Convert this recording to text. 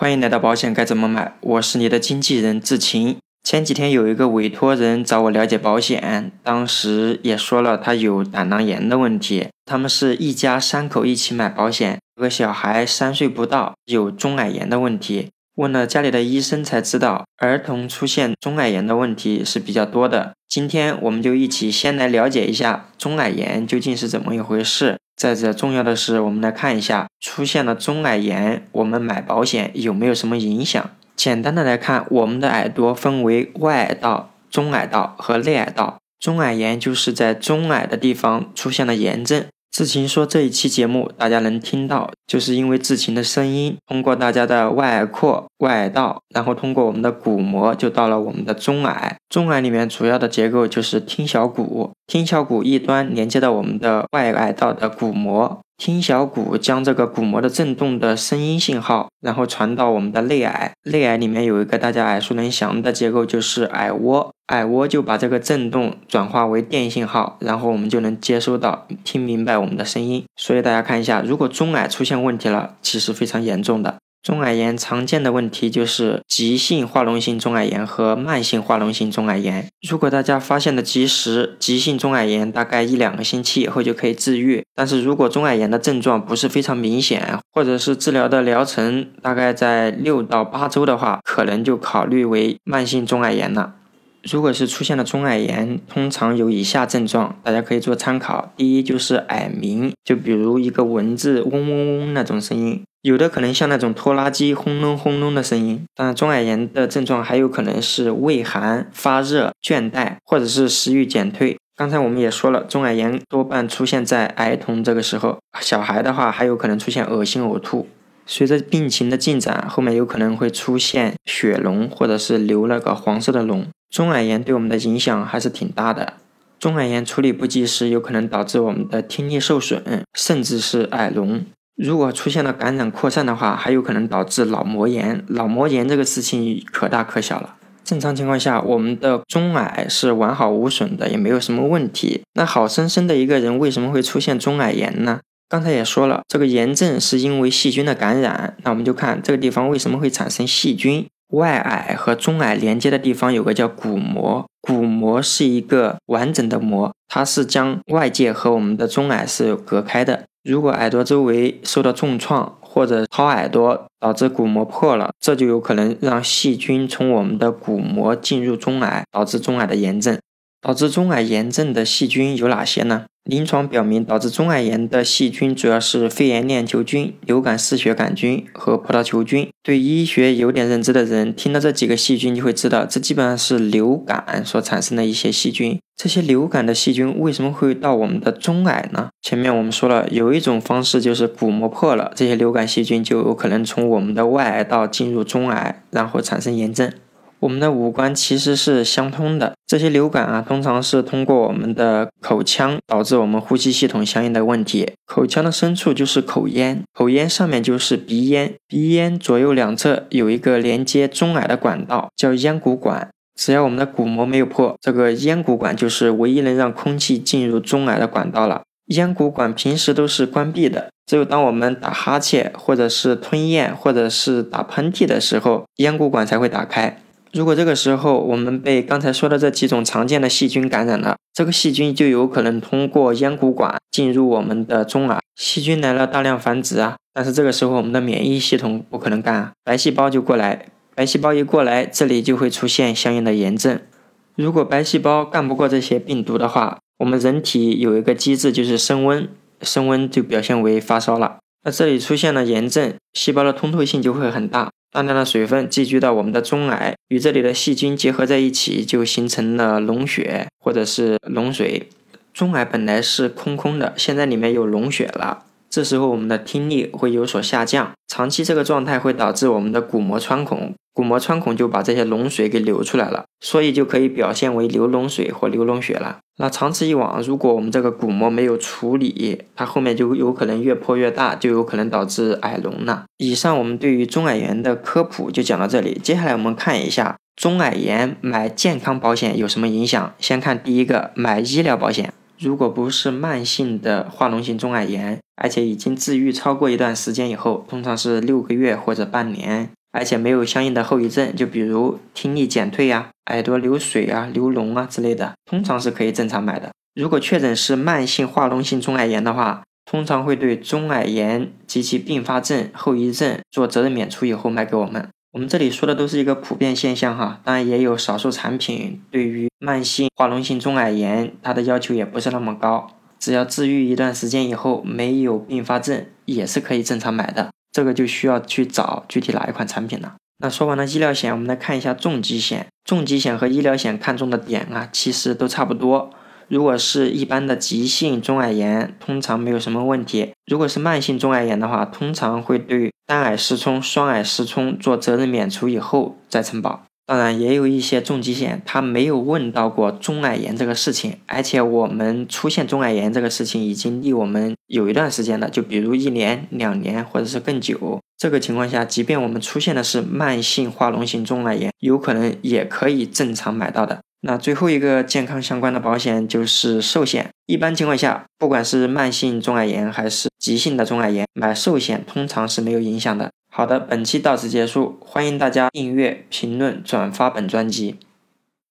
欢迎来到保险该怎么买，我是你的经纪人志勤。前几天有一个委托人找我了解保险，当时也说了他有胆囊炎的问题。他们是一家三口一起买保险，有个小孩三岁不到，有中耳炎的问题。问了家里的医生才知道，儿童出现中耳炎的问题是比较多的。今天我们就一起先来了解一下中耳炎究竟是怎么一回事。再者，重要的是，我们来看一下出现了中耳炎，我们买保险有没有什么影响？简单的来看，我们的耳朵分为外耳道、中耳道和内耳道。中耳炎就是在中耳的地方出现了炎症。志勤说：“这一期节目大家能听到，就是因为志勤的声音通过大家的外耳廓、外耳道，然后通过我们的鼓膜，就到了我们的中耳。中耳里面主要的结构就是听小骨，听小骨一端连接到我们的外耳道的鼓膜。”听小骨将这个鼓膜的振动的声音信号，然后传到我们的内耳。内耳里面有一个大家耳熟能详的结构，就是耳蜗。耳蜗就把这个振动转化为电信号，然后我们就能接收到、听明白我们的声音。所以大家看一下，如果中耳出现问题了，其实非常严重的。中耳炎常见的问题就是急性化脓性中耳炎和慢性化脓性中耳炎。如果大家发现的及时，急性中耳炎大概一两个星期以后就可以治愈。但是如果中耳炎的症状不是非常明显，或者是治疗的疗程大概在六到八周的话，可能就考虑为慢性中耳炎了。如果是出现了中耳炎，通常有以下症状，大家可以做参考。第一就是耳鸣，就比如一个蚊子嗡嗡嗡那种声音。有的可能像那种拖拉机轰隆轰隆的声音，当然中耳炎的症状还有可能是畏寒、发热、倦怠，或者是食欲减退。刚才我们也说了，中耳炎多半出现在儿童这个时候，小孩的话还有可能出现恶心呕吐。随着病情的进展，后面有可能会出现血脓，或者是流那个黄色的脓。中耳炎对我们的影响还是挺大的。中耳炎处理不及时，有可能导致我们的听力受损，甚至是耳聋。如果出现了感染扩散的话，还有可能导致脑膜炎。脑膜炎这个事情可大可小了。正常情况下，我们的中耳是完好无损的，也没有什么问题。那好生生的一个人为什么会出现中耳炎呢？刚才也说了，这个炎症是因为细菌的感染。那我们就看这个地方为什么会产生细菌。外耳和中耳连接的地方有个叫鼓膜，鼓膜是一个完整的膜，它是将外界和我们的中耳是隔开的。如果耳朵周围受到重创或者掏耳朵导致鼓膜破了，这就有可能让细菌从我们的鼓膜进入中耳，导致中耳的炎症。导致中耳炎症的细菌有哪些呢？临床表明，导致中耳炎的细菌主要是肺炎链球菌、流感嗜血杆菌和葡萄球菌。对医学有点认知的人，听到这几个细菌就会知道，这基本上是流感所产生的一些细菌。这些流感的细菌为什么会到我们的中耳呢？前面我们说了，有一种方式就是鼓膜破了，这些流感细菌就有可能从我们的外耳道进入中耳，然后产生炎症。我们的五官其实是相通的，这些流感啊，通常是通过我们的口腔导致我们呼吸系统相应的问题。口腔的深处就是口咽，口咽上面就是鼻咽，鼻咽左右两侧有一个连接中耳的管道，叫咽鼓管。只要我们的鼓膜没有破，这个咽鼓管就是唯一能让空气进入中耳的管道了。咽鼓管平时都是关闭的，只有当我们打哈欠，或者是吞咽，或者是打喷嚏的时候，咽鼓管才会打开。如果这个时候我们被刚才说的这几种常见的细菌感染了，这个细菌就有可能通过咽鼓管进入我们的中耳，细菌来了大量繁殖啊。但是这个时候我们的免疫系统不可能干啊，白细胞就过来，白细胞一过来，这里就会出现相应的炎症。如果白细胞干不过这些病毒的话，我们人体有一个机制就是升温，升温就表现为发烧了。那这里出现了炎症，细胞的通透性就会很大。大量的水分寄居到我们的中耳，与这里的细菌结合在一起，就形成了脓血或者是脓水。中耳本来是空空的，现在里面有脓血了。这时候我们的听力会有所下降，长期这个状态会导致我们的鼓膜穿孔，鼓膜穿孔就把这些脓水给流出来了，所以就可以表现为流脓水或流脓血了。那长此以往，如果我们这个鼓膜没有处理，它后面就有可能越破越大，就有可能导致耳聋了。以上我们对于中耳炎的科普就讲到这里，接下来我们看一下中耳炎买健康保险有什么影响。先看第一个，买医疗保险。如果不是慢性的化脓性中耳炎，而且已经治愈超过一段时间以后，通常是六个月或者半年，而且没有相应的后遗症，就比如听力减退呀、耳朵流水啊、流脓啊之类的，通常是可以正常买的。如果确诊是慢性化脓性中耳炎的话，通常会对中耳炎及其并发症、后遗症做责任免除以后卖给我们。我们这里说的都是一个普遍现象哈，当然也有少数产品对于慢性化脓性中耳炎，它的要求也不是那么高，只要治愈一段时间以后没有并发症，也是可以正常买的。这个就需要去找具体哪一款产品了。那说完了医疗险，我们来看一下重疾险。重疾险和医疗险看中的点啊，其实都差不多。如果是一般的急性中耳炎，通常没有什么问题；如果是慢性中耳炎的话，通常会对单耳失聪、双耳失聪做责任免除以后再承保。当然，也有一些重疾险，他没有问到过中耳炎这个事情，而且我们出现中耳炎这个事情已经离我们有一段时间了，就比如一年、两年或者是更久。这个情况下，即便我们出现的是慢性化脓性中耳炎，有可能也可以正常买到的。那最后一个健康相关的保险就是寿险。一般情况下，不管是慢性中耳炎还是急性的中耳炎，买寿险通常是没有影响的。好的，本期到此结束，欢迎大家订阅、评论、转发本专辑。